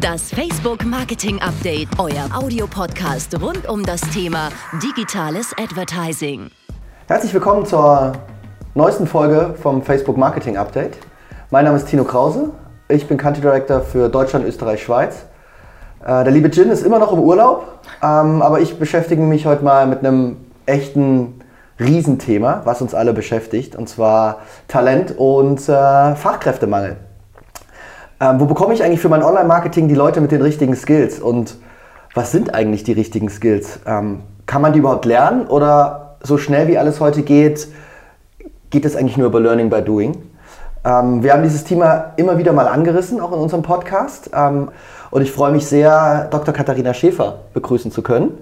Das Facebook Marketing Update, euer Audiopodcast rund um das Thema digitales Advertising. Herzlich willkommen zur neuesten Folge vom Facebook Marketing Update. Mein Name ist Tino Krause. Ich bin Country Director für Deutschland, Österreich, Schweiz. Äh, der liebe Jin ist immer noch im Urlaub, ähm, aber ich beschäftige mich heute mal mit einem echten Riesenthema, was uns alle beschäftigt, und zwar Talent und äh, Fachkräftemangel. Ähm, wo bekomme ich eigentlich für mein Online-Marketing die Leute mit den richtigen Skills? Und was sind eigentlich die richtigen Skills? Ähm, kann man die überhaupt lernen oder so schnell wie alles heute geht, geht es eigentlich nur über Learning by Doing? Ähm, wir haben dieses Thema immer wieder mal angerissen, auch in unserem Podcast. Ähm, und ich freue mich sehr, Dr. Katharina Schäfer begrüßen zu können.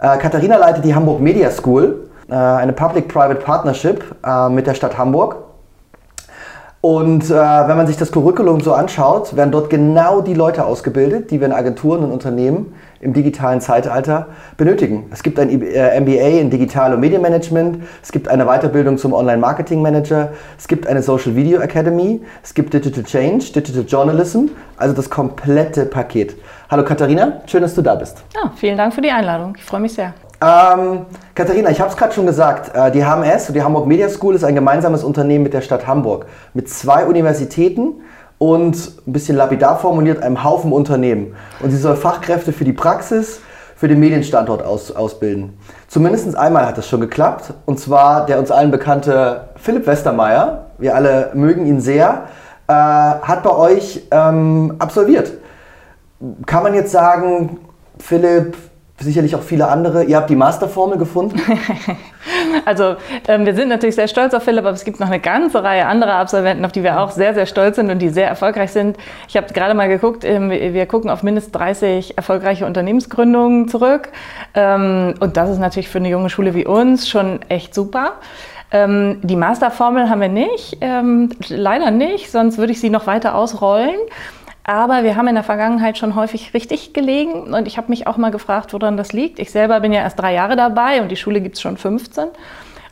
Äh, Katharina leitet die Hamburg Media School, äh, eine Public-Private Partnership äh, mit der Stadt Hamburg und äh, wenn man sich das Curriculum so anschaut, werden dort genau die Leute ausgebildet, die wir in Agenturen und Unternehmen im digitalen Zeitalter benötigen. Es gibt ein äh, MBA in Digital- und Medienmanagement, es gibt eine Weiterbildung zum Online-Marketing-Manager, es gibt eine Social Video Academy, es gibt Digital Change, Digital Journalism, also das komplette Paket. Hallo Katharina, schön, dass du da bist. Ja, vielen Dank für die Einladung, ich freue mich sehr. Ähm, Katharina, ich habe es gerade schon gesagt, äh, die HMS, die Hamburg Media School, ist ein gemeinsames Unternehmen mit der Stadt Hamburg. Mit zwei Universitäten und ein bisschen lapidar formuliert, einem Haufen Unternehmen. Und sie soll Fachkräfte für die Praxis, für den Medienstandort aus, ausbilden. Zumindest einmal hat das schon geklappt. Und zwar der uns allen bekannte Philipp Westermeier, wir alle mögen ihn sehr, äh, hat bei euch ähm, absolviert. Kann man jetzt sagen, Philipp sicherlich auch viele andere. Ihr habt die Masterformel gefunden? also ähm, wir sind natürlich sehr stolz auf Philipp, aber es gibt noch eine ganze Reihe anderer Absolventen, auf die wir auch sehr, sehr stolz sind und die sehr erfolgreich sind. Ich habe gerade mal geguckt, ähm, wir gucken auf mindestens 30 erfolgreiche Unternehmensgründungen zurück. Ähm, und das ist natürlich für eine junge Schule wie uns schon echt super. Ähm, die Masterformel haben wir nicht, ähm, leider nicht, sonst würde ich sie noch weiter ausrollen. Aber wir haben in der Vergangenheit schon häufig richtig gelegen und ich habe mich auch mal gefragt, woran das liegt. Ich selber bin ja erst drei Jahre dabei und die Schule gibt es schon 15.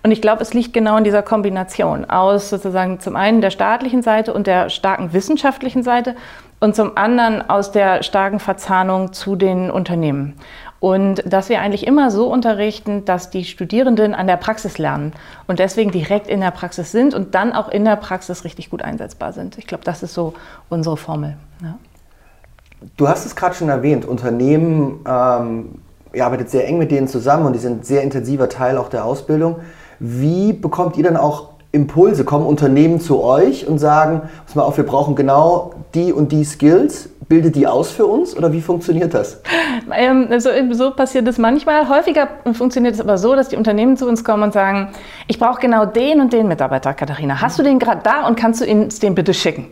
Und ich glaube, es liegt genau in dieser Kombination aus sozusagen zum einen der staatlichen Seite und der starken wissenschaftlichen Seite und zum anderen aus der starken Verzahnung zu den Unternehmen. Und dass wir eigentlich immer so unterrichten, dass die Studierenden an der Praxis lernen und deswegen direkt in der Praxis sind und dann auch in der Praxis richtig gut einsetzbar sind. Ich glaube, das ist so unsere Formel. Ja. Du hast es gerade schon erwähnt, Unternehmen, ähm, ihr arbeitet sehr eng mit denen zusammen und die sind sehr intensiver Teil auch der Ausbildung. Wie bekommt ihr dann auch Impulse? Kommen Unternehmen zu euch und sagen, pass mal auf, wir brauchen genau die und die Skills, bildet die aus für uns oder wie funktioniert das? Ähm, so, so, passiert es manchmal. Häufiger funktioniert es aber so, dass die Unternehmen zu uns kommen und sagen, ich brauche genau den und den Mitarbeiter, Katharina. Hast du den gerade da und kannst du ihn den bitte schicken?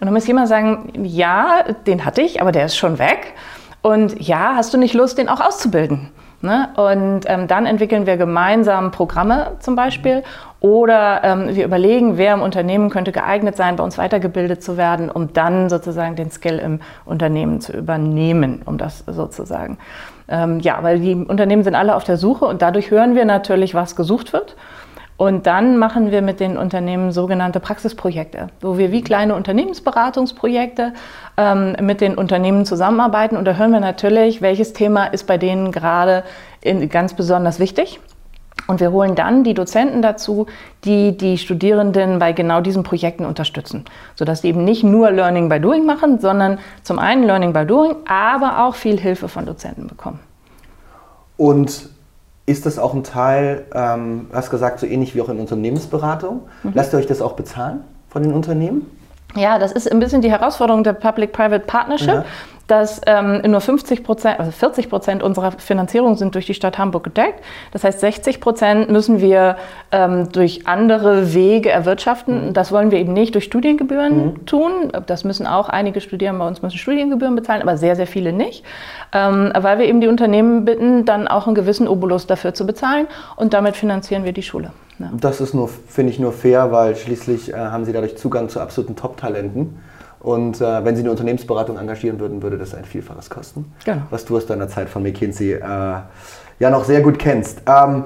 Und dann muss jemand sagen, ja, den hatte ich, aber der ist schon weg. Und ja, hast du nicht Lust, den auch auszubilden? Ne? Und ähm, dann entwickeln wir gemeinsam Programme zum Beispiel oder ähm, wir überlegen, wer im Unternehmen könnte geeignet sein, bei uns weitergebildet zu werden, um dann sozusagen den Skill im Unternehmen zu übernehmen, um das sozusagen. Ähm, ja, weil die Unternehmen sind alle auf der Suche und dadurch hören wir natürlich, was gesucht wird. Und dann machen wir mit den Unternehmen sogenannte Praxisprojekte, wo wir wie kleine Unternehmensberatungsprojekte ähm, mit den Unternehmen zusammenarbeiten. Und da hören wir natürlich, welches Thema ist bei denen gerade ganz besonders wichtig. Und wir holen dann die Dozenten dazu, die die Studierenden bei genau diesen Projekten unterstützen, sodass sie eben nicht nur Learning by Doing machen, sondern zum einen Learning by Doing, aber auch viel Hilfe von Dozenten bekommen. Und ist das auch ein Teil, ähm, hast gesagt, so ähnlich wie auch in Unternehmensberatung? Mhm. Lasst ihr euch das auch bezahlen von den Unternehmen? Ja, das ist ein bisschen die Herausforderung der Public-Private Partnership. Ja dass ähm, nur 50 Prozent, also 40 Prozent unserer Finanzierung sind durch die Stadt Hamburg gedeckt. Das heißt, 60 Prozent müssen wir ähm, durch andere Wege erwirtschaften. Mhm. Das wollen wir eben nicht durch Studiengebühren mhm. tun. Das müssen auch einige Studierende bei uns müssen Studiengebühren bezahlen, aber sehr, sehr viele nicht. Ähm, weil wir eben die Unternehmen bitten, dann auch einen gewissen Obolus dafür zu bezahlen und damit finanzieren wir die Schule. Ja. Das ist nur, finde ich, nur fair, weil schließlich äh, haben sie dadurch Zugang zu absoluten Top-Talenten. Und äh, wenn Sie eine Unternehmensberatung engagieren würden, würde das ein Vielfaches kosten. Genau. Was du aus deiner Zeit von McKinsey äh, ja noch sehr gut kennst. Ähm,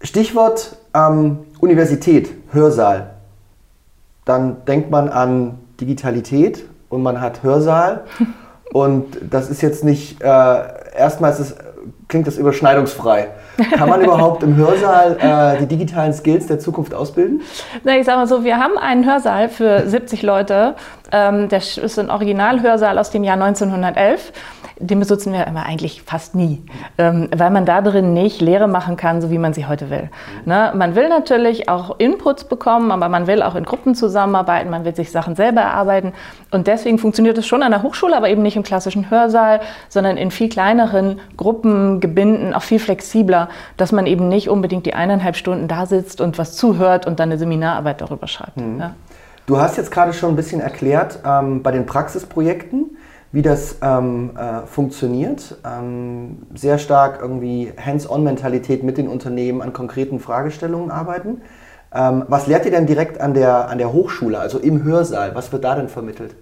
Stichwort ähm, Universität, Hörsaal. Dann denkt man an Digitalität und man hat Hörsaal. Und das ist jetzt nicht, äh, erstmal ist klingt das überschneidungsfrei. Kann man überhaupt im Hörsaal äh, die digitalen Skills der Zukunft ausbilden? Na, ich sage mal so, wir haben einen Hörsaal für 70 Leute. Ähm, das ist ein Originalhörsaal aus dem Jahr 1911 den benutzen wir immer eigentlich fast nie, ähm, weil man da drin nicht Lehre machen kann, so wie man sie heute will. Ne? Man will natürlich auch Inputs bekommen, aber man will auch in Gruppen zusammenarbeiten, man will sich Sachen selber erarbeiten und deswegen funktioniert es schon an der Hochschule, aber eben nicht im klassischen Hörsaal, sondern in viel kleineren Gruppen, Gebinden, auch viel flexibler, dass man eben nicht unbedingt die eineinhalb Stunden da sitzt und was zuhört und dann eine Seminararbeit darüber schreibt. Mhm. Ja. Du hast jetzt gerade schon ein bisschen erklärt, ähm, bei den Praxisprojekten, wie das ähm, äh, funktioniert. Ähm, sehr stark irgendwie Hands-on-Mentalität mit den Unternehmen an konkreten Fragestellungen arbeiten. Ähm, was lehrt ihr denn direkt an der, an der Hochschule, also im Hörsaal? Was wird da denn vermittelt?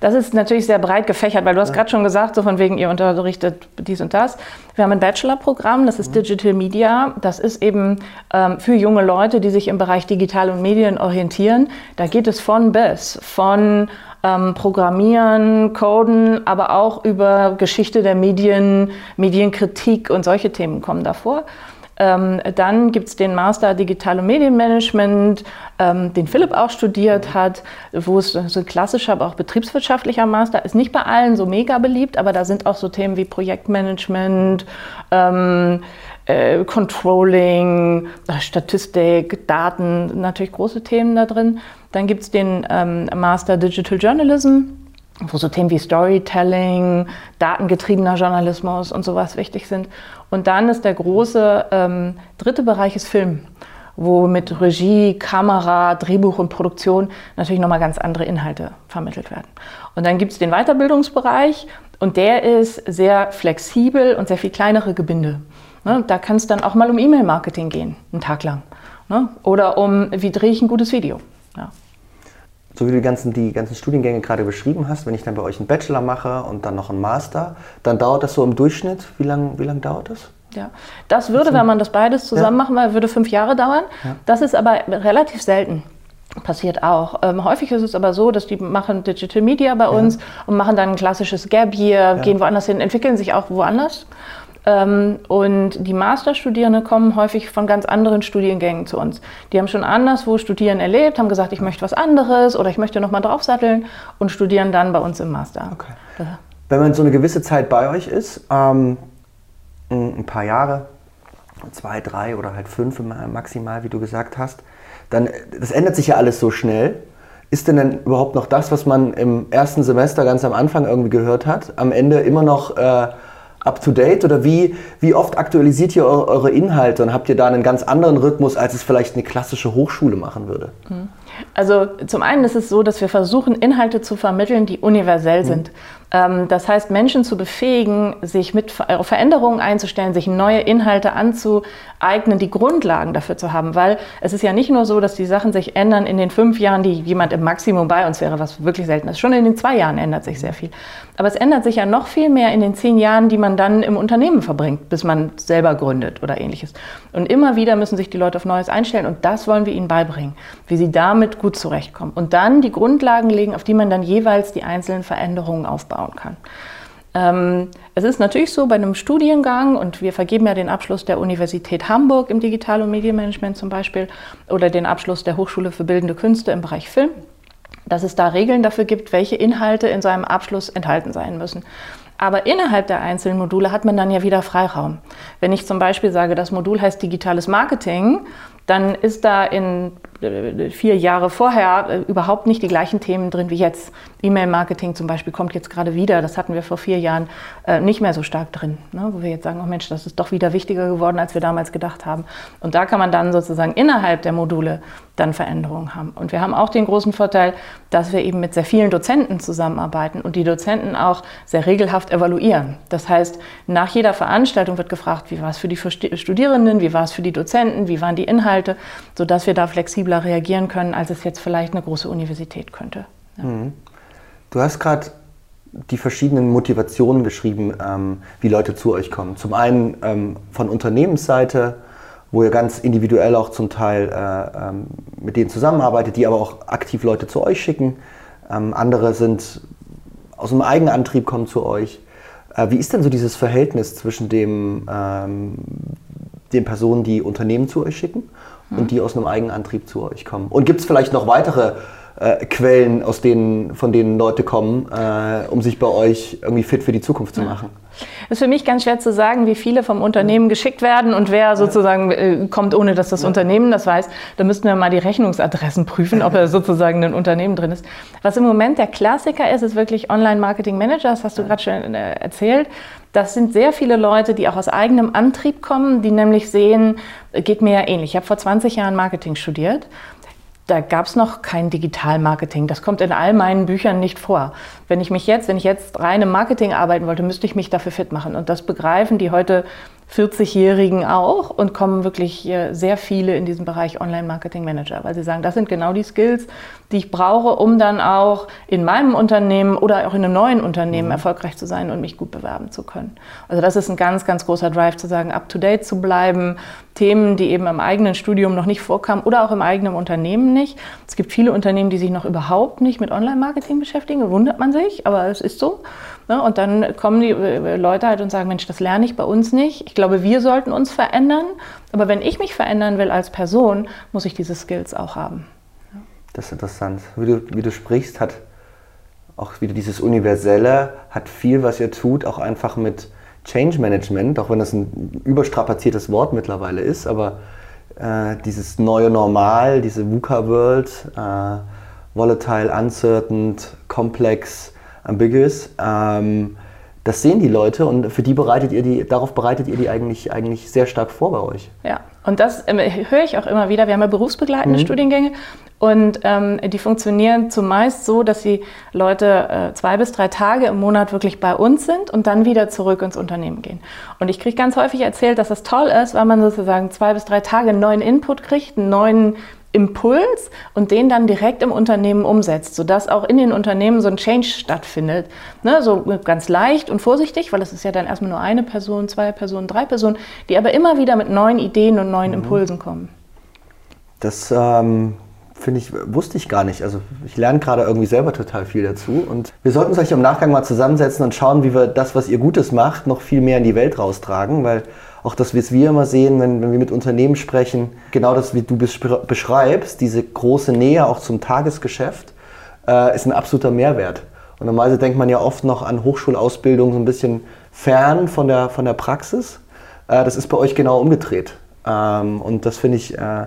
Das ist natürlich sehr breit gefächert, weil du hast ja. gerade schon gesagt, so von wegen, ihr unterrichtet dies und das. Wir haben ein Bachelor-Programm, das ist mhm. Digital Media. Das ist eben ähm, für junge Leute, die sich im Bereich Digital und Medien orientieren. Da geht es von bis, von ähm, Programmieren, Coden, aber auch über Geschichte der Medien, Medienkritik und solche Themen kommen davor. Ähm, dann gibt es den Master Digital- und Medienmanagement, ähm, den Philipp auch studiert hat, wo es so ein klassischer, aber auch betriebswirtschaftlicher Master ist. Nicht bei allen so mega beliebt, aber da sind auch so Themen wie Projektmanagement, ähm, äh, Controlling, äh, Statistik, Daten, natürlich große Themen da drin. Dann gibt es den ähm, Master Digital Journalism, wo so Themen wie Storytelling, datengetriebener Journalismus und sowas wichtig sind. Und dann ist der große ähm, dritte Bereich ist Film, wo mit Regie, Kamera, Drehbuch und Produktion natürlich nochmal ganz andere Inhalte vermittelt werden. Und dann gibt es den Weiterbildungsbereich und der ist sehr flexibel und sehr viel kleinere Gebinde. Ne, da kann es dann auch mal um E-Mail-Marketing gehen, einen Tag lang. Ne? Oder um, wie drehe ich ein gutes Video. Ja. So wie du die ganzen, die ganzen Studiengänge gerade beschrieben hast, wenn ich dann bei euch einen Bachelor mache und dann noch einen Master, dann dauert das so im Durchschnitt, wie lange wie lang dauert das? Ja, das würde, wenn man das beides zusammen ja. machen würde, würde fünf Jahre dauern. Ja. Das ist aber relativ selten. Passiert auch. Ähm, häufig ist es aber so, dass die machen Digital Media bei uns ja. und machen dann ein klassisches Gap Year, gehen woanders hin, entwickeln sich auch woanders. Ähm, und die Masterstudierenden kommen häufig von ganz anderen Studiengängen zu uns. Die haben schon anderswo Studieren erlebt, haben gesagt, ich möchte was anderes oder ich möchte nochmal draufsatteln und studieren dann bei uns im Master. Okay. Wenn man so eine gewisse Zeit bei euch ist, ähm, ein paar Jahre, zwei, drei oder halt fünf maximal, wie du gesagt hast, dann, das ändert sich ja alles so schnell. Ist denn denn überhaupt noch das, was man im ersten Semester ganz am Anfang irgendwie gehört hat, am Ende immer noch äh, up-to-date oder wie, wie oft aktualisiert ihr eure Inhalte und habt ihr da einen ganz anderen Rhythmus, als es vielleicht eine klassische Hochschule machen würde? Mhm. Also zum einen ist es so, dass wir versuchen, Inhalte zu vermitteln, die universell mhm. sind. Das heißt, Menschen zu befähigen, sich mit Veränderungen einzustellen, sich neue Inhalte anzueignen, die Grundlagen dafür zu haben. Weil es ist ja nicht nur so, dass die Sachen sich ändern in den fünf Jahren, die jemand im Maximum bei uns wäre, was wirklich selten ist. Schon in den zwei Jahren ändert sich sehr viel. Aber es ändert sich ja noch viel mehr in den zehn Jahren, die man dann im Unternehmen verbringt, bis man selber gründet oder ähnliches. Und immer wieder müssen sich die Leute auf Neues einstellen und das wollen wir ihnen beibringen, wie sie damit gut zurechtkommen. Und dann die Grundlagen legen, auf die man dann jeweils die einzelnen Veränderungen aufbaut aufbauen kann. Ähm, es ist natürlich so bei einem Studiengang, und wir vergeben ja den Abschluss der Universität Hamburg im Digital- und Medienmanagement zum Beispiel oder den Abschluss der Hochschule für Bildende Künste im Bereich Film, dass es da Regeln dafür gibt, welche Inhalte in seinem Abschluss enthalten sein müssen. Aber innerhalb der einzelnen Module hat man dann ja wieder Freiraum. Wenn ich zum Beispiel sage, das Modul heißt digitales Marketing, dann ist da in vier Jahre vorher äh, überhaupt nicht die gleichen Themen drin wie jetzt. E-Mail-Marketing zum Beispiel kommt jetzt gerade wieder. Das hatten wir vor vier Jahren äh, nicht mehr so stark drin, ne? wo wir jetzt sagen, oh Mensch, das ist doch wieder wichtiger geworden, als wir damals gedacht haben. Und da kann man dann sozusagen innerhalb der Module dann Veränderungen haben. Und wir haben auch den großen Vorteil, dass wir eben mit sehr vielen Dozenten zusammenarbeiten und die Dozenten auch sehr regelhaft evaluieren. Das heißt, nach jeder Veranstaltung wird gefragt, wie war es für die Studierenden, wie war es für die Dozenten, wie waren die Inhalte, sodass wir da flexibler reagieren können, als es jetzt vielleicht eine große Universität könnte. Ja. Mhm. Du hast gerade die verschiedenen Motivationen beschrieben, ähm, wie Leute zu euch kommen. Zum einen ähm, von Unternehmensseite, wo ihr ganz individuell auch zum Teil äh, ähm, mit denen zusammenarbeitet, die aber auch aktiv Leute zu euch schicken. Ähm, andere sind aus einem Eigenantrieb kommen zu euch. Äh, wie ist denn so dieses Verhältnis zwischen dem, ähm, den Personen, die Unternehmen zu euch schicken und die aus einem Eigenantrieb zu euch kommen? Und gibt es vielleicht noch weitere äh, Quellen, aus denen, von denen Leute kommen, äh, um sich bei euch irgendwie fit für die Zukunft zu machen? Es ist für mich ganz schwer zu sagen, wie viele vom Unternehmen geschickt werden und wer sozusagen äh, kommt, ohne dass das ja. Unternehmen das weiß. Da müssten wir mal die Rechnungsadressen prüfen, ob er sozusagen ein Unternehmen drin ist. Was im Moment der Klassiker ist, ist wirklich Online-Marketing-Manager, das hast du gerade schon äh, erzählt. Das sind sehr viele Leute, die auch aus eigenem Antrieb kommen, die nämlich sehen, geht mir ja ähnlich. Ich habe vor 20 Jahren Marketing studiert da gab es noch kein Digitalmarketing. Das kommt in all meinen Büchern nicht vor. Wenn ich mich jetzt, wenn ich jetzt rein im Marketing arbeiten wollte, müsste ich mich dafür fit machen. Und das begreifen die heute 40-Jährigen auch und kommen wirklich sehr viele in diesem Bereich Online-Marketing-Manager, weil sie sagen, das sind genau die Skills, die ich brauche, um dann auch in meinem Unternehmen oder auch in einem neuen Unternehmen mhm. erfolgreich zu sein und mich gut bewerben zu können. Also das ist ein ganz, ganz großer Drive zu sagen, up-to-date zu bleiben, Themen, die eben im eigenen Studium noch nicht vorkamen oder auch im eigenen Unternehmen nicht. Es gibt viele Unternehmen, die sich noch überhaupt nicht mit Online-Marketing beschäftigen, wundert man sich, aber es ist so. Ne? Und dann kommen die äh, Leute halt und sagen, Mensch, das lerne ich bei uns nicht. Ich glaube, wir sollten uns verändern. Aber wenn ich mich verändern will als Person, muss ich diese Skills auch haben. Das ist interessant. Wie du, wie du sprichst, hat auch wieder dieses Universelle, hat viel, was ihr tut, auch einfach mit Change Management, auch wenn das ein überstrapaziertes Wort mittlerweile ist, aber äh, dieses neue Normal, diese VUCA-World, äh, volatile, uncertain, komplex, ambiguous. Ähm, das sehen die Leute und für die bereitet ihr die, darauf bereitet ihr die eigentlich, eigentlich sehr stark vor bei euch. Ja, und das äh, höre ich auch immer wieder. Wir haben ja berufsbegleitende mhm. Studiengänge und ähm, die funktionieren zumeist so, dass die Leute äh, zwei bis drei Tage im Monat wirklich bei uns sind und dann wieder zurück ins Unternehmen gehen. Und ich kriege ganz häufig erzählt, dass das toll ist, weil man sozusagen zwei bis drei Tage neuen Input kriegt, einen neuen Impuls und den dann direkt im Unternehmen umsetzt, sodass auch in den Unternehmen so ein Change stattfindet. Ne, so ganz leicht und vorsichtig, weil es ist ja dann erstmal nur eine Person, zwei Personen, drei Personen, die aber immer wieder mit neuen Ideen und neuen mhm. Impulsen kommen. Das ähm, finde ich, wusste ich gar nicht. Also ich lerne gerade irgendwie selber total viel dazu. Und wir sollten uns euch im Nachgang mal zusammensetzen und schauen, wie wir das, was ihr Gutes macht, noch viel mehr in die Welt raustragen, weil auch das, was wir immer sehen, wenn, wenn wir mit Unternehmen sprechen, genau das, wie du beschreibst, diese große Nähe auch zum Tagesgeschäft, äh, ist ein absoluter Mehrwert. Und normalerweise denkt man ja oft noch an Hochschulausbildung so ein bisschen fern von der, von der Praxis. Äh, das ist bei euch genau umgedreht. Ähm, und das finde ich, äh,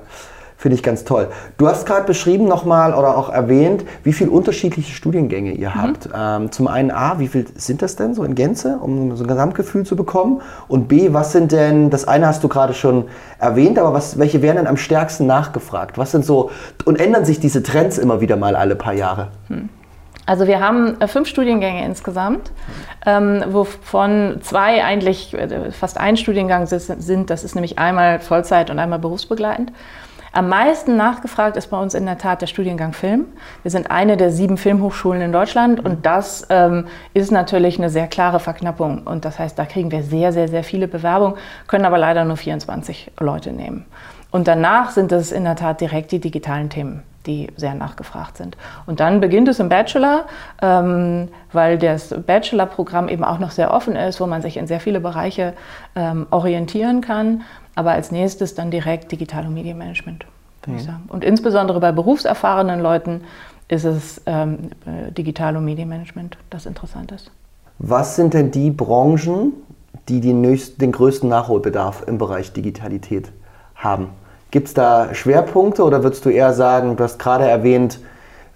Finde ich ganz toll. Du hast gerade beschrieben nochmal oder auch erwähnt, wie viele unterschiedliche Studiengänge ihr mhm. habt. Ähm, zum einen A, wie viel sind das denn so in Gänze, um so ein Gesamtgefühl zu bekommen? Und B, was sind denn, das eine hast du gerade schon erwähnt, aber was, welche werden denn am stärksten nachgefragt? Was sind so, und ändern sich diese Trends immer wieder mal alle paar Jahre? Mhm. Also wir haben äh, fünf Studiengänge insgesamt, ähm, wovon zwei eigentlich äh, fast ein Studiengang sind. Das ist nämlich einmal Vollzeit und einmal berufsbegleitend. Am meisten nachgefragt ist bei uns in der Tat der Studiengang Film. Wir sind eine der sieben Filmhochschulen in Deutschland und das ähm, ist natürlich eine sehr klare Verknappung. Und das heißt, da kriegen wir sehr, sehr, sehr viele Bewerbungen, können aber leider nur 24 Leute nehmen. Und danach sind es in der Tat direkt die digitalen Themen die sehr nachgefragt sind. Und dann beginnt es im Bachelor, ähm, weil das Bachelor-Programm eben auch noch sehr offen ist, wo man sich in sehr viele Bereiche ähm, orientieren kann aber als nächstes dann direkt Digital- und Medienmanagement, würde mhm. ich sagen. Und insbesondere bei berufserfahrenen Leuten ist es ähm, Digital- und Medienmanagement, das interessant ist. Was sind denn die Branchen, die den, den größten Nachholbedarf im Bereich Digitalität haben? Gibt es da Schwerpunkte oder würdest du eher sagen, du hast gerade erwähnt,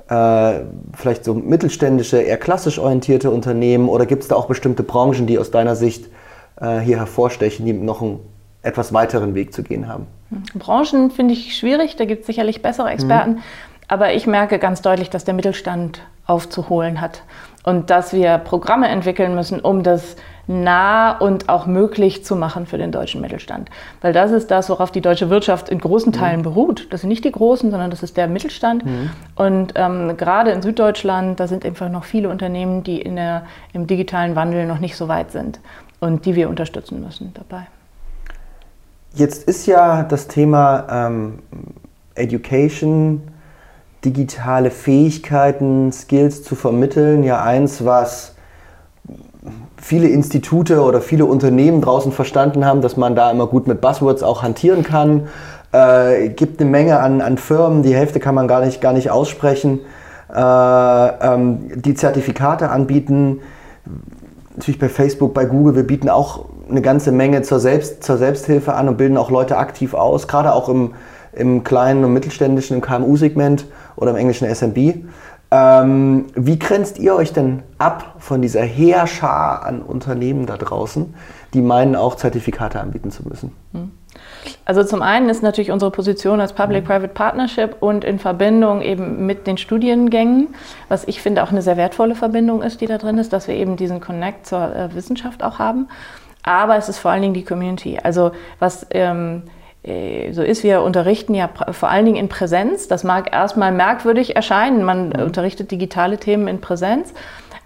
äh, vielleicht so mittelständische, eher klassisch orientierte Unternehmen oder gibt es da auch bestimmte Branchen, die aus deiner Sicht äh, hier hervorstechen, die noch einen etwas weiteren Weg zu gehen haben. Branchen finde ich schwierig, da gibt es sicherlich bessere Experten. Mhm. Aber ich merke ganz deutlich, dass der Mittelstand aufzuholen hat und dass wir Programme entwickeln müssen, um das nah und auch möglich zu machen für den deutschen Mittelstand. Weil das ist das, worauf die deutsche Wirtschaft in großen mhm. Teilen mhm. beruht. Das sind nicht die Großen, sondern das ist der Mittelstand. Mhm. Und ähm, gerade in Süddeutschland, da sind einfach noch viele Unternehmen, die in der, im digitalen Wandel noch nicht so weit sind und die wir unterstützen müssen dabei. Jetzt ist ja das Thema ähm, Education, digitale Fähigkeiten, Skills zu vermitteln. Ja, eins, was viele Institute oder viele Unternehmen draußen verstanden haben, dass man da immer gut mit Buzzwords auch hantieren kann. Äh, gibt eine Menge an, an Firmen, die Hälfte kann man gar nicht, gar nicht aussprechen, äh, ähm, die Zertifikate anbieten. Natürlich bei Facebook, bei Google, wir bieten auch eine ganze Menge zur, Selbst, zur Selbsthilfe an und bilden auch Leute aktiv aus, gerade auch im, im kleinen und mittelständischen, im KMU-Segment oder im englischen SMB. Ähm, wie grenzt ihr euch denn ab von dieser Heerschar an Unternehmen da draußen, die meinen, auch Zertifikate anbieten zu müssen? Hm. Also zum einen ist natürlich unsere Position als Public-Private Partnership und in Verbindung eben mit den Studiengängen, was ich finde auch eine sehr wertvolle Verbindung ist, die da drin ist, dass wir eben diesen Connect zur äh, Wissenschaft auch haben. Aber es ist vor allen Dingen die Community. Also was ähm, äh, so ist, wir unterrichten ja vor allen Dingen in Präsenz. Das mag erstmal merkwürdig erscheinen. Man mhm. unterrichtet digitale Themen in Präsenz.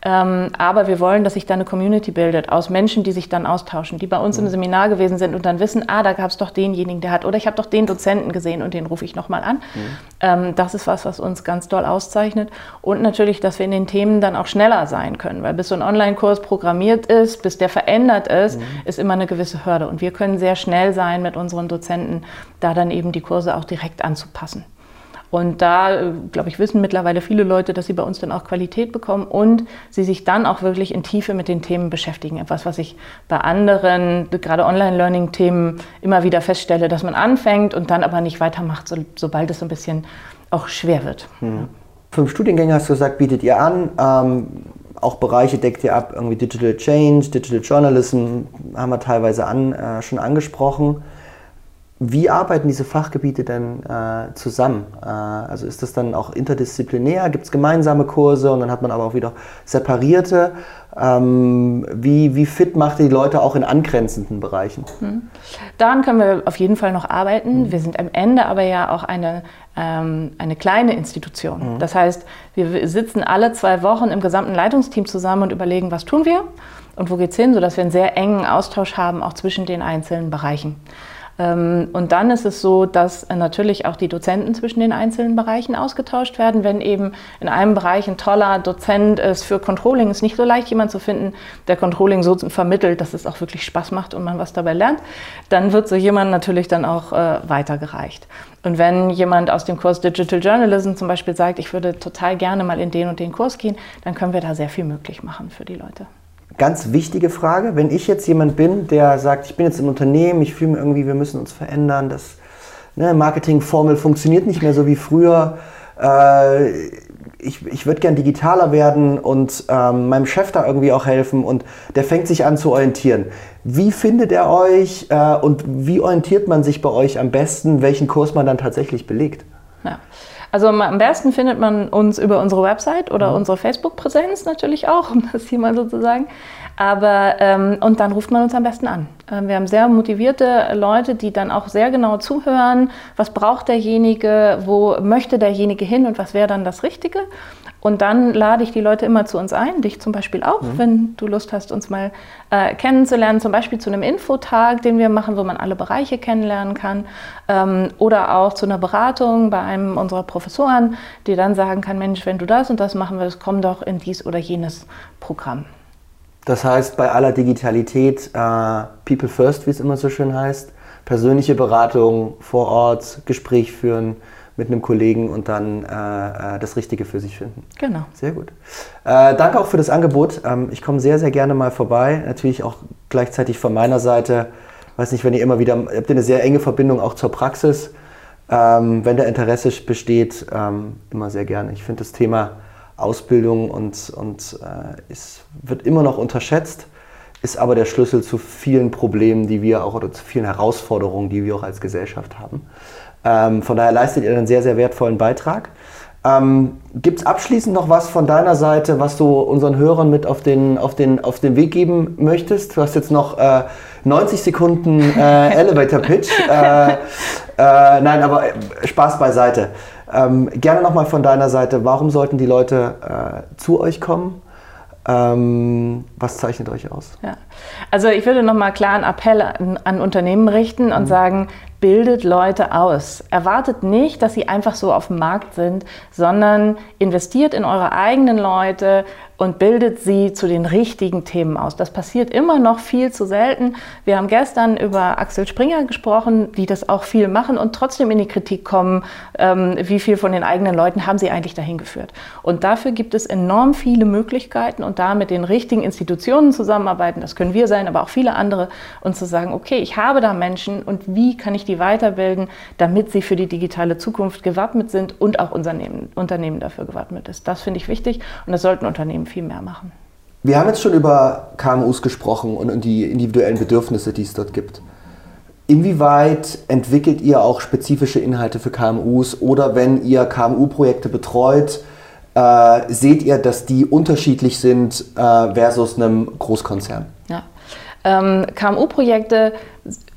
Ähm, aber wir wollen, dass sich da eine Community bildet aus Menschen, die sich dann austauschen, die bei uns mhm. im Seminar gewesen sind und dann wissen, ah, da gab es doch denjenigen, der hat, oder ich habe doch den Dozenten gesehen und den rufe ich nochmal an. Mhm. Ähm, das ist was, was uns ganz doll auszeichnet. Und natürlich, dass wir in den Themen dann auch schneller sein können, weil bis so ein Online-Kurs programmiert ist, bis der verändert ist, mhm. ist immer eine gewisse Hürde. Und wir können sehr schnell sein mit unseren Dozenten, da dann eben die Kurse auch direkt anzupassen. Und da, äh, glaube ich, wissen mittlerweile viele Leute, dass sie bei uns dann auch Qualität bekommen und sie sich dann auch wirklich in Tiefe mit den Themen beschäftigen. Etwas, was ich bei anderen, gerade Online-Learning-Themen, immer wieder feststelle, dass man anfängt und dann aber nicht weitermacht, so, sobald es so ein bisschen auch schwer wird. Hm. Fünf Studiengänge hast du gesagt, bietet ihr an. Ähm, auch Bereiche deckt ihr ab, irgendwie Digital Change, Digital Journalism haben wir teilweise an, äh, schon angesprochen. Wie arbeiten diese Fachgebiete denn äh, zusammen? Äh, also ist das dann auch interdisziplinär? Gibt es gemeinsame Kurse und dann hat man aber auch wieder separierte? Ähm, wie, wie fit macht ihr die Leute auch in angrenzenden Bereichen? Hm. Daran können wir auf jeden Fall noch arbeiten. Hm. Wir sind am Ende aber ja auch eine, ähm, eine kleine Institution. Hm. Das heißt, wir sitzen alle zwei Wochen im gesamten Leitungsteam zusammen und überlegen, was tun wir und wo geht es hin, sodass wir einen sehr engen Austausch haben, auch zwischen den einzelnen Bereichen. Ähm, und dann ist es so, dass natürlich auch die Dozenten zwischen den einzelnen Bereichen ausgetauscht werden. Wenn eben in einem Bereich ein toller Dozent ist für Controlling, ist nicht so leicht, jemanden zu finden, der Controlling so vermittelt, dass es auch wirklich Spaß macht und man was dabei lernt, dann wird so jemand natürlich dann auch äh, weitergereicht. Und wenn jemand aus dem Kurs Digital Journalism zum Beispiel sagt, ich würde total gerne mal in den und den Kurs gehen, dann können wir da sehr viel möglich machen für die Leute ganz wichtige Frage. Wenn ich jetzt jemand bin, der sagt, ich bin jetzt im Unternehmen, ich fühle mir irgendwie, wir müssen uns verändern, das ne, Marketingformel funktioniert nicht mehr so wie früher. Äh, ich, ich würde gern digitaler werden und ähm, meinem Chef da irgendwie auch helfen und der fängt sich an zu orientieren. Wie findet er euch äh, und wie orientiert man sich bei euch am besten, welchen Kurs man dann tatsächlich belegt? Ja. Also am besten findet man uns über unsere Website oder ja. unsere Facebook-Präsenz natürlich auch, um das hier mal so zu sagen. Aber ähm, und dann ruft man uns am besten an. Ähm, wir haben sehr motivierte Leute, die dann auch sehr genau zuhören, was braucht derjenige, wo möchte derjenige hin und was wäre dann das Richtige. Und dann lade ich die Leute immer zu uns ein, dich zum Beispiel auch, mhm. wenn du Lust hast, uns mal äh, kennenzulernen, zum Beispiel zu einem Infotag, den wir machen, wo man alle Bereiche kennenlernen kann. Ähm, oder auch zu einer Beratung bei einem unserer Professoren, die dann sagen kann, Mensch, wenn du das und das machen willst, komm doch in dies oder jenes Programm. Das heißt, bei aller Digitalität, äh, People First, wie es immer so schön heißt, persönliche Beratung vor Ort, Gespräch führen, mit einem Kollegen und dann äh, äh, das Richtige für sich finden. Genau. Sehr gut. Äh, danke auch für das Angebot. Ähm, ich komme sehr, sehr gerne mal vorbei. Natürlich auch gleichzeitig von meiner Seite. Weiß nicht, wenn ihr immer wieder, ihr habt eine sehr enge Verbindung auch zur Praxis. Ähm, wenn da Interesse besteht, ähm, immer sehr gerne. Ich finde das Thema Ausbildung und, und äh, ist, wird immer noch unterschätzt, ist aber der Schlüssel zu vielen Problemen, die wir auch oder zu vielen Herausforderungen, die wir auch als Gesellschaft haben. Ähm, von daher leistet ihr einen sehr, sehr wertvollen Beitrag. Ähm, Gibt es abschließend noch was von deiner Seite, was du unseren Hörern mit auf den, auf den, auf den Weg geben möchtest? Du hast jetzt noch äh, 90 Sekunden äh, Elevator Pitch. Äh, äh, nein, aber Spaß beiseite. Ähm, gerne nochmal von deiner Seite, warum sollten die Leute äh, zu euch kommen? Ähm, was zeichnet euch aus? Ja. Also ich würde nochmal klar einen Appell an, an Unternehmen richten und mhm. sagen, bildet Leute aus. Erwartet nicht, dass sie einfach so auf dem Markt sind, sondern investiert in eure eigenen Leute, und bildet sie zu den richtigen Themen aus. Das passiert immer noch viel zu selten. Wir haben gestern über Axel Springer gesprochen, die das auch viel machen und trotzdem in die Kritik kommen, ähm, wie viel von den eigenen Leuten haben sie eigentlich dahin geführt. Und dafür gibt es enorm viele Möglichkeiten und da mit den richtigen Institutionen zusammenarbeiten, das können wir sein, aber auch viele andere, und zu sagen, okay, ich habe da Menschen und wie kann ich die weiterbilden, damit sie für die digitale Zukunft gewappnet sind und auch Unternehmen, Unternehmen dafür gewappnet ist. Das finde ich wichtig und das sollten Unternehmen viel mehr machen. Wir haben jetzt schon über KMUs gesprochen und die individuellen Bedürfnisse, die es dort gibt. Inwieweit entwickelt ihr auch spezifische Inhalte für KMUs oder wenn ihr KMU-Projekte betreut, äh, seht ihr, dass die unterschiedlich sind äh, versus einem Großkonzern? Ja. Ähm, KMU-Projekte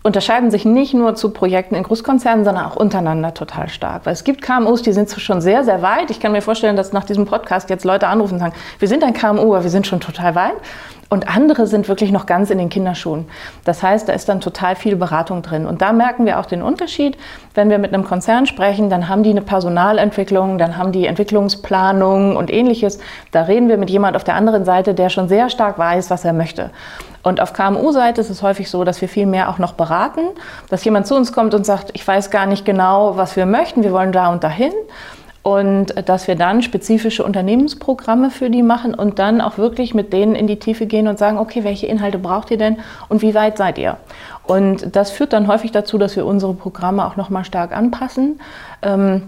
unterscheiden sich nicht nur zu Projekten in Großkonzernen, sondern auch untereinander total stark. Weil es gibt KMUs, die sind schon sehr, sehr weit. Ich kann mir vorstellen, dass nach diesem Podcast jetzt Leute anrufen und sagen, wir sind ein KMU, aber wir sind schon total weit. Und andere sind wirklich noch ganz in den Kinderschuhen. Das heißt, da ist dann total viel Beratung drin. Und da merken wir auch den Unterschied. Wenn wir mit einem Konzern sprechen, dann haben die eine Personalentwicklung, dann haben die Entwicklungsplanung und ähnliches. Da reden wir mit jemand auf der anderen Seite, der schon sehr stark weiß, was er möchte. Und auf KMU-Seite ist es häufig so, dass wir viel mehr auch noch beraten, dass jemand zu uns kommt und sagt, ich weiß gar nicht genau, was wir möchten, wir wollen da und dahin. Und dass wir dann spezifische Unternehmensprogramme für die machen und dann auch wirklich mit denen in die Tiefe gehen und sagen, okay, welche Inhalte braucht ihr denn und wie weit seid ihr? Und das führt dann häufig dazu, dass wir unsere Programme auch nochmal stark anpassen. Ähm,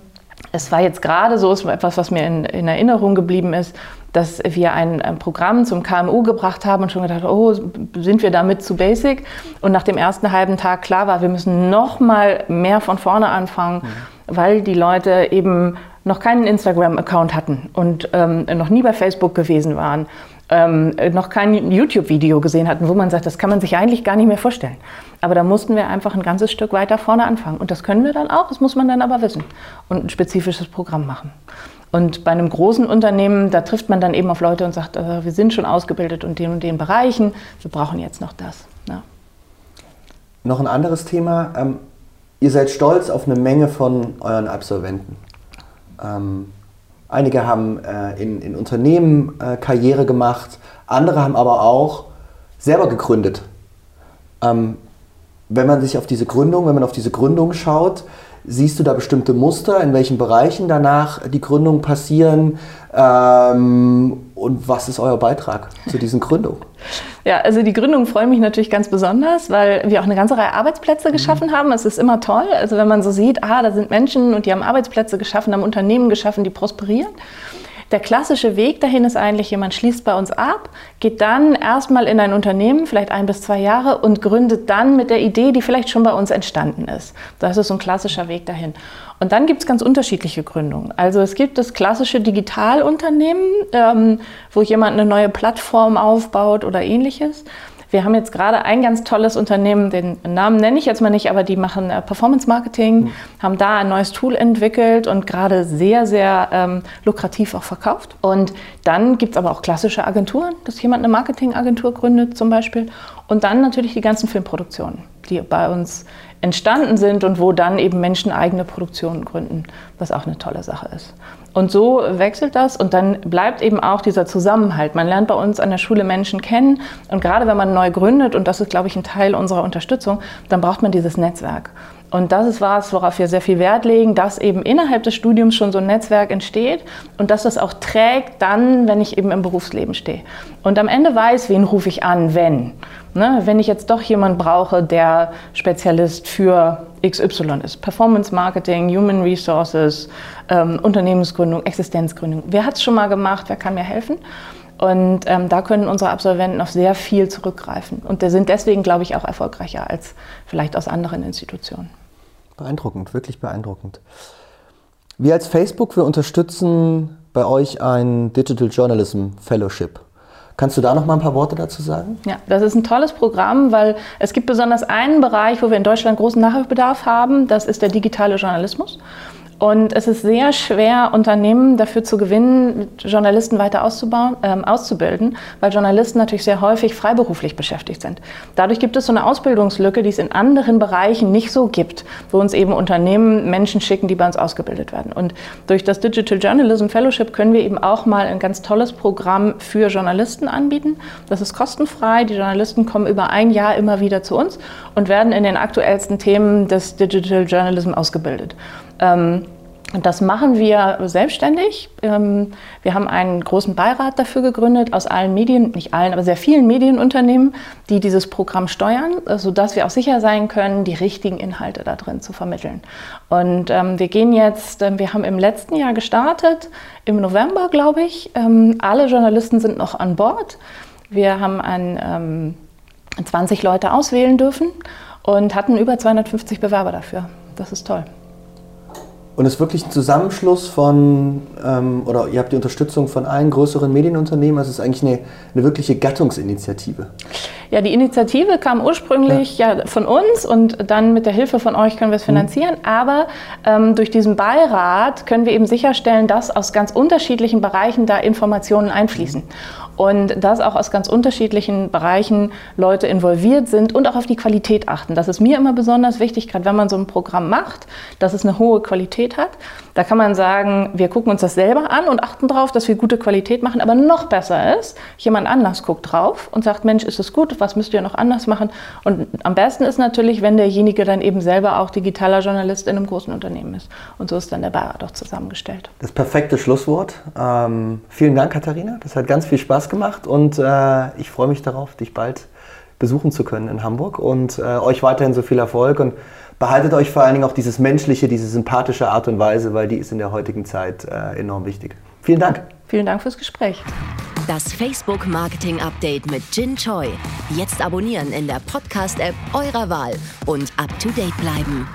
es war jetzt gerade so, ist etwas, was mir in, in Erinnerung geblieben ist, dass wir ein, ein, Programm zum KMU gebracht haben und schon gedacht, oh, sind wir damit zu basic? Und nach dem ersten halben Tag klar war, wir müssen noch mal mehr von vorne anfangen, mhm. weil die Leute eben noch keinen Instagram-Account hatten und ähm, noch nie bei Facebook gewesen waren, ähm, noch kein YouTube-Video gesehen hatten, wo man sagt, das kann man sich eigentlich gar nicht mehr vorstellen. Aber da mussten wir einfach ein ganzes Stück weiter vorne anfangen. Und das können wir dann auch, das muss man dann aber wissen und ein spezifisches Programm machen. Und bei einem großen Unternehmen, da trifft man dann eben auf Leute und sagt, äh, wir sind schon ausgebildet in den und den Bereichen, wir brauchen jetzt noch das. Ja. Noch ein anderes Thema. Ähm, ihr seid stolz auf eine Menge von euren Absolventen. Ähm, einige haben äh, in, in, Unternehmen äh, Karriere gemacht, andere haben aber auch selber gegründet. Ähm, wenn man sich auf diese Gründung, wenn man auf diese Gründung schaut, Siehst du da bestimmte Muster, in welchen Bereichen danach die Gründungen passieren? Ähm, und was ist euer Beitrag zu diesen Gründungen? Ja, also die Gründungen freuen mich natürlich ganz besonders, weil wir auch eine ganze Reihe Arbeitsplätze geschaffen mhm. haben. Es ist immer toll. Also wenn man so sieht, ah, da sind Menschen und die haben Arbeitsplätze geschaffen, haben Unternehmen geschaffen, die prosperieren. Der klassische Weg dahin ist eigentlich, jemand schließt bei uns ab, geht dann erstmal in ein Unternehmen, vielleicht ein bis zwei Jahre, und gründet dann mit der Idee, die vielleicht schon bei uns entstanden ist. Das ist so ein klassischer Weg dahin. Und dann gibt es ganz unterschiedliche Gründungen. Also es gibt das klassische Digitalunternehmen, ähm, wo jemand eine neue Plattform aufbaut oder ähnliches. Wir haben jetzt gerade ein ganz tolles Unternehmen, den Namen nenne ich jetzt mal nicht, aber die machen äh, Performance Marketing, mhm. haben da ein neues Tool entwickelt und gerade sehr, sehr ähm, lukrativ auch verkauft. Und dann gibt es aber auch klassische Agenturen, dass jemand eine Marketingagentur gründet zum Beispiel. Und dann natürlich die ganzen Filmproduktionen, die bei uns entstanden sind und wo dann eben Menschen eigene Produktionen gründen, was auch eine tolle Sache ist. Und so wechselt das und dann bleibt eben auch dieser Zusammenhalt. Man lernt bei uns an der Schule Menschen kennen und gerade wenn man neu gründet, und das ist, glaube ich, ein Teil unserer Unterstützung, dann braucht man dieses Netzwerk. Und das ist was, worauf wir sehr viel Wert legen, dass eben innerhalb des Studiums schon so ein Netzwerk entsteht und dass das auch trägt dann, wenn ich eben im Berufsleben stehe. Und am Ende weiß, wen rufe ich an, wenn. Ne? Wenn ich jetzt doch jemanden brauche, der Spezialist für XY ist. Performance Marketing, Human Resources, ähm, Unternehmensgründung, Existenzgründung. Wer hat es schon mal gemacht? Wer kann mir helfen? Und ähm, da können unsere Absolventen auf sehr viel zurückgreifen. Und sind deswegen, glaube ich, auch erfolgreicher als vielleicht aus anderen Institutionen. Beeindruckend, wirklich beeindruckend. Wir als Facebook, wir unterstützen bei euch ein Digital Journalism Fellowship. Kannst du da noch mal ein paar Worte dazu sagen? Ja, das ist ein tolles Programm, weil es gibt besonders einen Bereich, wo wir in Deutschland großen Nachholbedarf haben. Das ist der digitale Journalismus. Und es ist sehr schwer, Unternehmen dafür zu gewinnen, Journalisten weiter auszubauen, ähm, auszubilden, weil Journalisten natürlich sehr häufig freiberuflich beschäftigt sind. Dadurch gibt es so eine Ausbildungslücke, die es in anderen Bereichen nicht so gibt, wo uns eben Unternehmen Menschen schicken, die bei uns ausgebildet werden. Und durch das Digital Journalism Fellowship können wir eben auch mal ein ganz tolles Programm für Journalisten anbieten. Das ist kostenfrei. Die Journalisten kommen über ein Jahr immer wieder zu uns und werden in den aktuellsten Themen des Digital Journalism ausgebildet. Ähm, das machen wir selbstständig. Ähm, wir haben einen großen Beirat dafür gegründet aus allen Medien, nicht allen, aber sehr vielen Medienunternehmen, die dieses Programm steuern, sodass wir auch sicher sein können, die richtigen Inhalte da drin zu vermitteln. Und ähm, wir gehen jetzt, ähm, wir haben im letzten Jahr gestartet, im November, glaube ich. alle Journalisten sind noch an Bord. Wir haben ein, 20 Leute auswählen dürfen und hatten über 250 Bewerber dafür. Das ist toll. Und es ist wirklich ein Zusammenschluss von, ähm, oder ihr habt die Unterstützung von allen größeren Medienunternehmen, also es ist eigentlich eine, eine wirkliche Gattungsinitiative. Ja, die Initiative kam ursprünglich ja. ja. von uns und dann mit der Hilfe von euch können wir es mhm. finanzieren. Mhm. Aber ähm, durch diesen Beirat können wir eben sicherstellen, dass aus ganz unterschiedlichen Bereichen da Informationen einfließen. Mhm und dass auch aus ganz unterschiedlichen Bereichen Leute involviert sind und auch auf die Qualität achten. Das ist mir immer besonders wichtig, gerade wenn man so ein Programm macht, dass es eine hohe Qualität hat. Da kann man sagen, wir gucken uns das selber an und achten darauf, dass wir gute Qualität machen, aber noch besser ist, jemand anders guckt drauf und sagt, Mensch, ist es gut, was müsst ihr noch anders machen? Und am besten ist natürlich, wenn derjenige dann eben selber auch digitaler Journalist in einem großen Unternehmen ist. Und so ist dann der Beirat auch zusammengestellt. Das perfekte Schlusswort. Ähm, vielen Dank, Katharina. Das hat ganz viel Spaß gemacht und äh, ich freue mich darauf, dich bald besuchen zu können in Hamburg und äh, euch weiterhin so viel Erfolg und behaltet euch vor allen Dingen auch dieses menschliche, diese sympathische Art und Weise, weil die ist in der heutigen Zeit äh, enorm wichtig. Vielen Dank. Vielen Dank fürs Gespräch. Das Facebook Marketing Update mit Jin Choi. Jetzt abonnieren in der Podcast-App eurer Wahl und up to date bleiben.